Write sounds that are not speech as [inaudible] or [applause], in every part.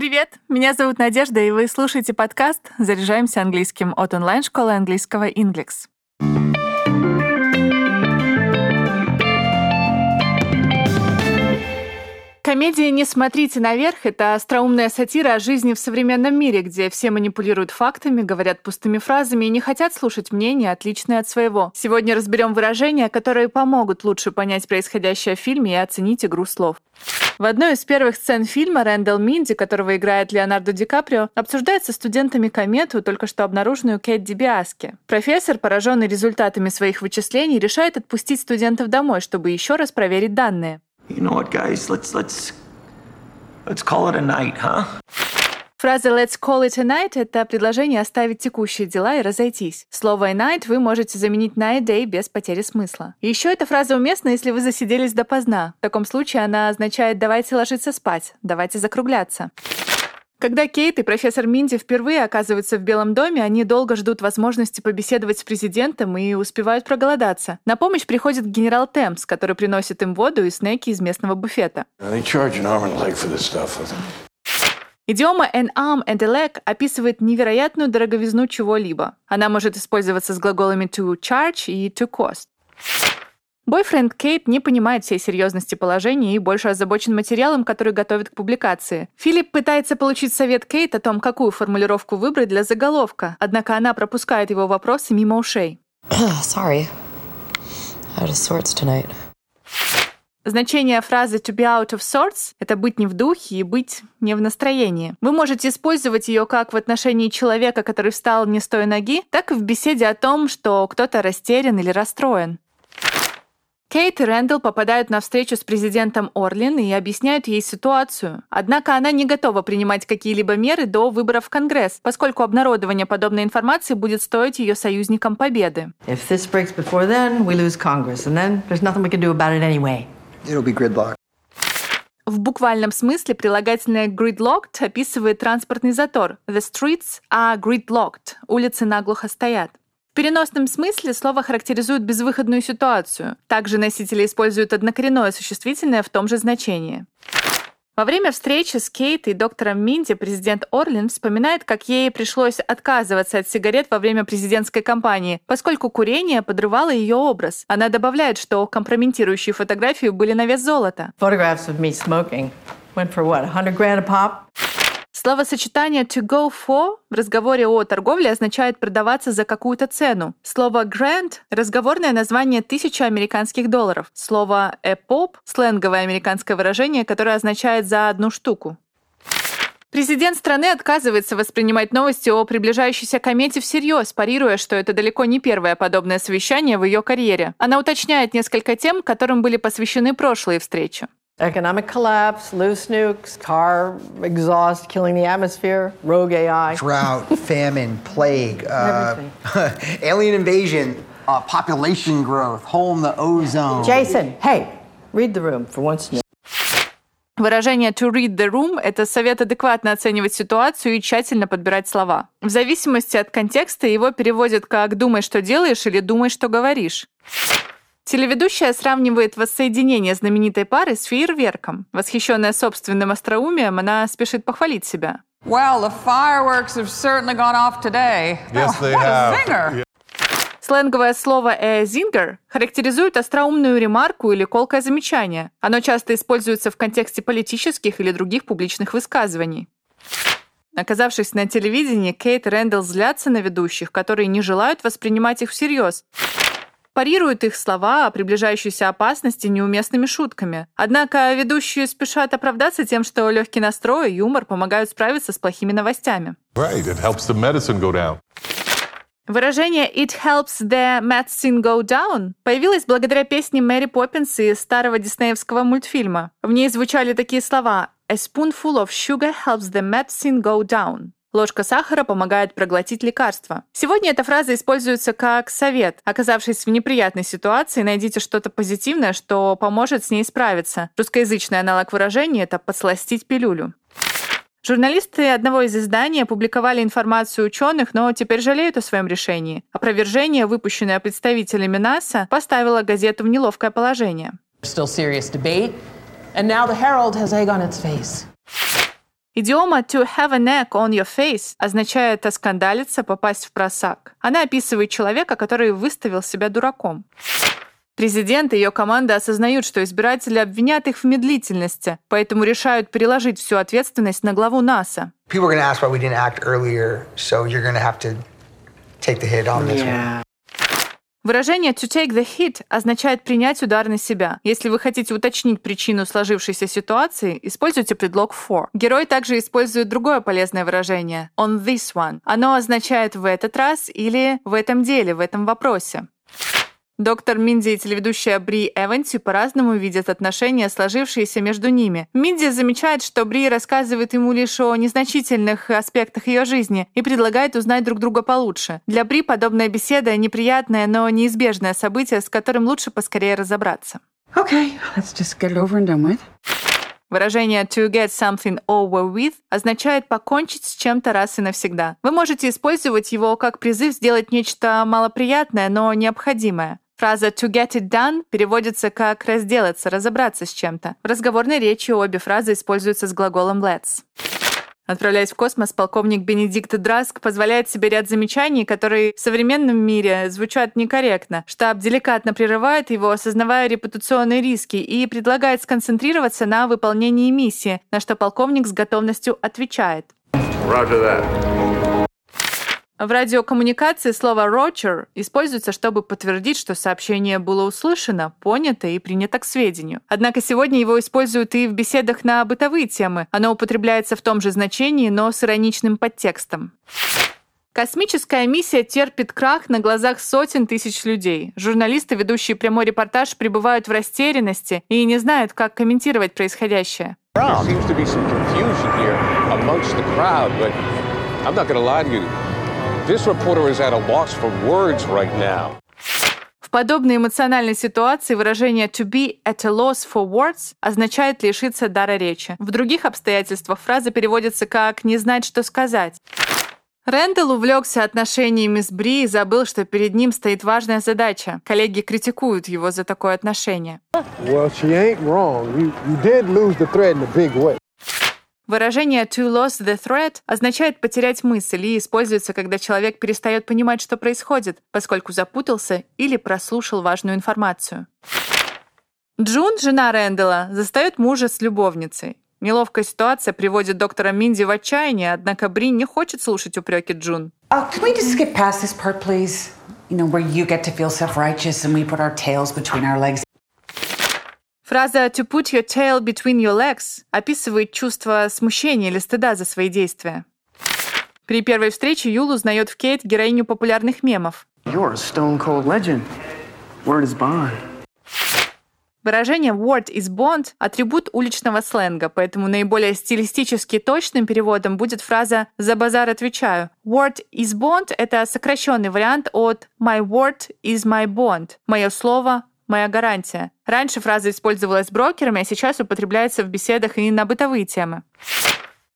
Привет! Меня зовут Надежда, и вы слушаете подкаст «Заряжаемся английским» от онлайн-школы английского Inglix. Комедия «Не смотрите наверх» — это остроумная сатира о жизни в современном мире, где все манипулируют фактами, говорят пустыми фразами и не хотят слушать мнения, отличные от своего. Сегодня разберем выражения, которые помогут лучше понять происходящее в фильме и оценить игру слов. В одной из первых сцен фильма Рэндалл Минди, которого играет Леонардо Ди Каприо, обсуждает со студентами комету, только что обнаруженную Кейт Дибиаски. Профессор, пораженный результатами своих вычислений, решает отпустить студентов домой, чтобы еще раз проверить данные. You know what, guys? Let's let's let's call it a night, huh? Фраза «let's call it a night» — это предложение оставить текущие дела и разойтись. Слово «a night» вы можете заменить на «a day» без потери смысла. Еще эта фраза уместна, если вы засиделись допоздна. В таком случае она означает «давайте ложиться спать», «давайте закругляться». Когда Кейт и профессор Минди впервые оказываются в Белом доме, они долго ждут возможности побеседовать с президентом и успевают проголодаться. На помощь приходит генерал Темс, который приносит им воду и снеки из местного буфета. Идиома an arm and a leg описывает невероятную дороговизну чего-либо. Она может использоваться с глаголами to charge и to cost. Бойфренд Кейт не понимает всей серьезности положения и больше озабочен материалом, который готовит к публикации. Филипп пытается получить совет Кейт о том, какую формулировку выбрать для заголовка, однако она пропускает его вопросы мимо ушей. [clears throat] Sorry. Out of sorts tonight. Значение фразы to be out of sorts — это быть не в духе и быть не в настроении. Вы можете использовать ее как в отношении человека, который встал не с той ноги, так и в беседе о том, что кто-то растерян или расстроен. Кейт и Рэндалл попадают на встречу с президентом Орлин и объясняют ей ситуацию. Однако она не готова принимать какие-либо меры до выборов в Конгресс, поскольку обнародование подобной информации будет стоить ее союзникам победы. If this breaks before then, we lose Congress, and then there's nothing we can do about it anyway. It'll be gridlock. В буквальном смысле прилагательное gridlocked описывает транспортный затор. The streets are gridlocked. Улицы наглухо стоят. В переносном смысле слово характеризует безвыходную ситуацию. Также носители используют однокоренное существительное в том же значении. Во время встречи с Кейт и доктором Минди президент Орлин вспоминает, как ей пришлось отказываться от сигарет во время президентской кампании, поскольку курение подрывало ее образ. Она добавляет, что компрометирующие фотографии были на вес золота. Photographs of me smoking went for what, 100 grand a pop? Словосочетание to go for в разговоре о торговле означает продаваться за какую-то цену. Слово grand — разговорное название тысячи американских долларов. Слово pop — сленговое американское выражение, которое означает «за одну штуку». Президент страны отказывается воспринимать новости о приближающейся комете всерьез, парируя, что это далеко не первое подобное совещание в ее карьере. Она уточняет несколько тем, которым были посвящены прошлые встречи. Economic collapse, loose nukes, car exhaust killing the atmosphere, rogue AI. Drought, famine, plague, uh, alien invasion, uh, population growth, hole in the ozone. Jason, hey, read the room for once. Выражение to read the room — это совет адекватно оценивать ситуацию и тщательно подбирать слова. В зависимости от контекста его переводят как «думай, что делаешь» или «думай, что говоришь». Телеведущая сравнивает воссоединение знаменитой пары с фейерверком. Восхищенная собственным остроумием, она спешит похвалить себя. Well, the fireworks have certainly gone off today. Yes, they [laughs] what have. a zinger! Сленговое слово zinger характеризует остроумную ремарку или колкое замечание. Оно часто используется в контексте политических или других публичных высказываний. Оказавшись на телевидении, Кейт и Рэндалл злятся на ведущих, которые не желают воспринимать их всерьез. Парируют их слова о приближающейся опасности неуместными шутками. Однако ведущие спешат оправдаться тем, что легкий настрой и юмор помогают справиться с плохими новостями. Right, it helps the medicine go down. Выражение «it helps the medicine go down» появилось благодаря песне Мэри Поппинс из старого диснеевского мультфильма. В ней звучали такие слова «A spoonful of sugar helps the medicine go down». Ложка сахара помогает проглотить лекарство. Сегодня эта фраза используется как совет. Оказавшись в неприятной ситуации, найдите что-то позитивное, что поможет с ней справиться. Русскоязычный аналог выражения — это «подсластить пилюлю». Журналисты одного из изданий опубликовали информацию ученых, но теперь жалеют о своем решении. Опровержение, выпущенное представителями НАСА, поставило газету в неловкое положение. Still. Идиома to have an egg on your face означает оскандалиться, попасть в просак. Она описывает человека, который выставил себя дураком. Президент и ее команда осознают, что избиратели обвинят их в медлительности, поэтому решают переложить всю ответственность на главу НАСА. People are going to ask why we didn't act earlier, so you're going to have to take the hit on this one. Выражение to take the hit означает принять удар на себя. Если вы хотите уточнить причину сложившейся ситуации, используйте предлог for. Герой также использует другое полезное выражение on this one. Оно означает в этот раз или в этом деле, в этом вопросе. Доктор Минди и телеведущая Бри Эванси по-разному видят отношения, сложившиеся между ними. Минди замечает, что Бри рассказывает ему лишь о незначительных аспектах ее жизни и предлагает узнать друг друга получше. Для Бри подобная беседа — неприятное, но неизбежное событие, с которым лучше поскорее разобраться. Okay, let's just get over and done with. Выражение to get something over with означает покончить с чем-то раз и навсегда. Вы можете использовать его как призыв сделать нечто малоприятное, но необходимое. Фраза to get it done переводится как разделаться, разобраться с чем-то. В разговорной речи обе фразы используются с глаголом let's. Отправляясь в космос, полковник Бенедикт Драск позволяет себе ряд замечаний, которые в современном мире звучат некорректно. Штаб деликатно прерывает его, осознавая репутационные риски, и предлагает сконцентрироваться на выполнении миссии, на что полковник с готовностью отвечает. В радиокоммуникации слово «roger» используется, чтобы подтвердить, что сообщение было услышано, понято и принято к сведению. Однако сегодня его используют и в беседах на бытовые темы. Оно употребляется в том же значении, но с ироничным подтекстом. Космическая миссия терпит крах на глазах сотен тысяч людей. Журналисты, ведущие прямой репортаж, пребывают в растерянности и не знают, как комментировать происходящее. There seems to be some confusion here amongst the crowd, but I'm not. This reporter is at a loss for words right now. В подобной эмоциональной ситуации выражение to be at a loss for words означает лишиться дара речи. В других обстоятельствах фраза переводится как «не знать, что сказать». Рэндалл увлекся отношениями с Бри и забыл, что перед ним стоит важная задача. Коллеги критикуют его за такое отношение. Well, Выражение to lose the thread означает потерять мысль и используется, когда человек перестает понимать, что происходит, поскольку запутался или прослушал важную информацию. Джун, жена Рэндалла, застает мужа с любовницей. Неловкая ситуация приводит доктора Минди в отчаяние, однако Бри не хочет слушать упреки Джун. Uh, can we just skip past this part. Фраза «to put your tail between your legs» описывает чувство смущения или стыда за свои действия. При первой встрече Юл узнает в Кейт героиню популярных мемов. You're a stone cold legend. Word is bond. Выражение word is bond – атрибут уличного сленга, поэтому наиболее стилистически точным переводом будет фраза «за базар отвечаю». Word is bond – это сокращенный вариант от my word is my bond – мое слово моя гарантия. Раньше фраза использовалась брокерами, а сейчас употребляется в беседах и на бытовые темы.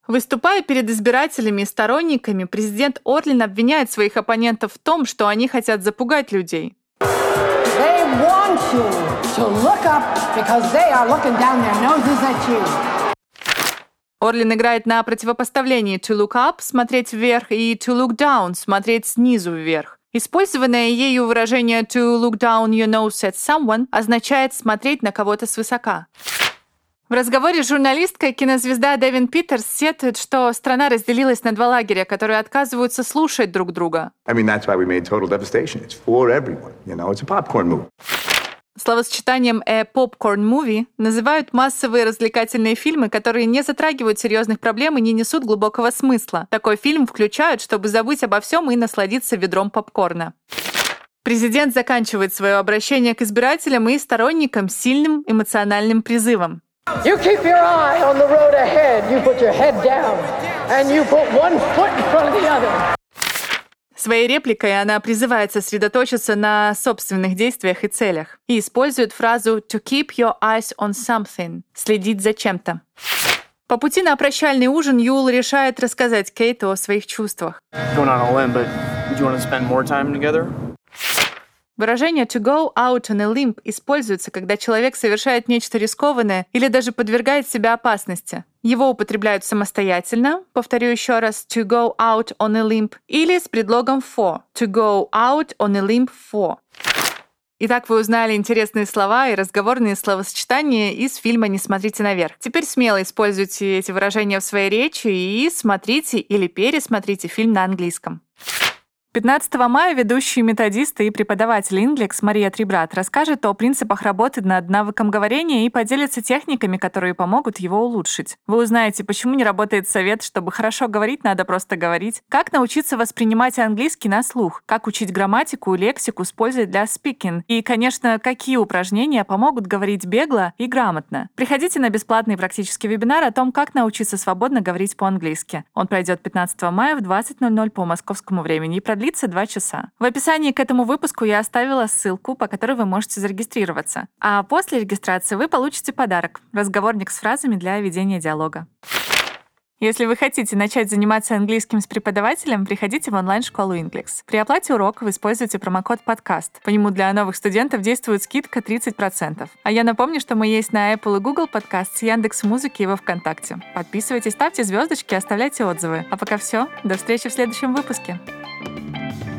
Выступая перед избирателями и сторонниками, президент Орлин обвиняет своих оппонентов в том, что они хотят запугать людей. Орлин играет на противопоставлении to look up – смотреть вверх и to look down – смотреть снизу вверх. Использованное ею выражение to look down your nose at someone означает смотреть на кого-то свысока. В разговоре с журналисткой кинозвезда Дэвин Питерс сетует, что страна разделилась на два лагеря, которые отказываются слушать друг друга. I mean, that's why we made Total Devastation. It's for everyone. You know, it's a popcorn movie. Словосочетанием «a popcorn movie» называют массовые развлекательные фильмы, которые не затрагивают серьезных проблем и не несут глубокого смысла. Такой фильм включают, чтобы забыть обо всем и насладиться ведром попкорна. Президент заканчивает свое обращение к избирателям и сторонникам сильным эмоциональным призывом. You put one foot in front of the other. Своей репликой она призывает сосредоточиться на собственных действиях и целях и использует фразу «to keep your eyes on something» — «следить за чем-то». По пути на прощальный ужин Юл решает рассказать Кейту о своих чувствах. Going on a limb, but would you want to spend more time together? Выражение «to go out on a limb» используется, когда человек совершает нечто рискованное или даже подвергает себя опасности. Его употребляют самостоятельно, повторю еще раз, to go out on a limb, или с предлогом for, to go out on a limb for. Итак, вы узнали интересные слова и разговорные словосочетания из фильма «Не смотрите наверх». Теперь смело используйте эти выражения в своей речи и смотрите или пересмотрите фильм на английском. 15 мая ведущий методист и преподаватель Инглекс Мария Трибрат расскажет о принципах работы над навыком говорения и поделится техниками, которые помогут его улучшить. Вы узнаете, почему не работает совет, чтобы хорошо говорить, надо просто говорить, как научиться воспринимать английский на слух, как учить грамматику и лексику с пользой для speaking, и, конечно, какие упражнения помогут говорить бегло и грамотно. Приходите на бесплатный практический вебинар о том, как научиться свободно говорить по-английски. Он пройдет 15 мая в 20.00 по московскому времени и продлится длится 2 часа. В описании к этому выпуску я оставила ссылку, по которой вы можете зарегистрироваться. А после регистрации вы получите подарок — разговорник с фразами для ведения диалога. Если вы хотите начать заниматься английским с преподавателем, приходите в онлайн-школу Inglix. При оплате урока вы используете промокод подкаст. По нему для новых студентов действует скидка 30%. А я напомню, что мы есть на Apple и Google подкаст, Яндекс Музыки и во Вконтакте. Подписывайтесь, ставьте звездочки, оставляйте отзывы. А пока все. До встречи в следующем выпуске. thank you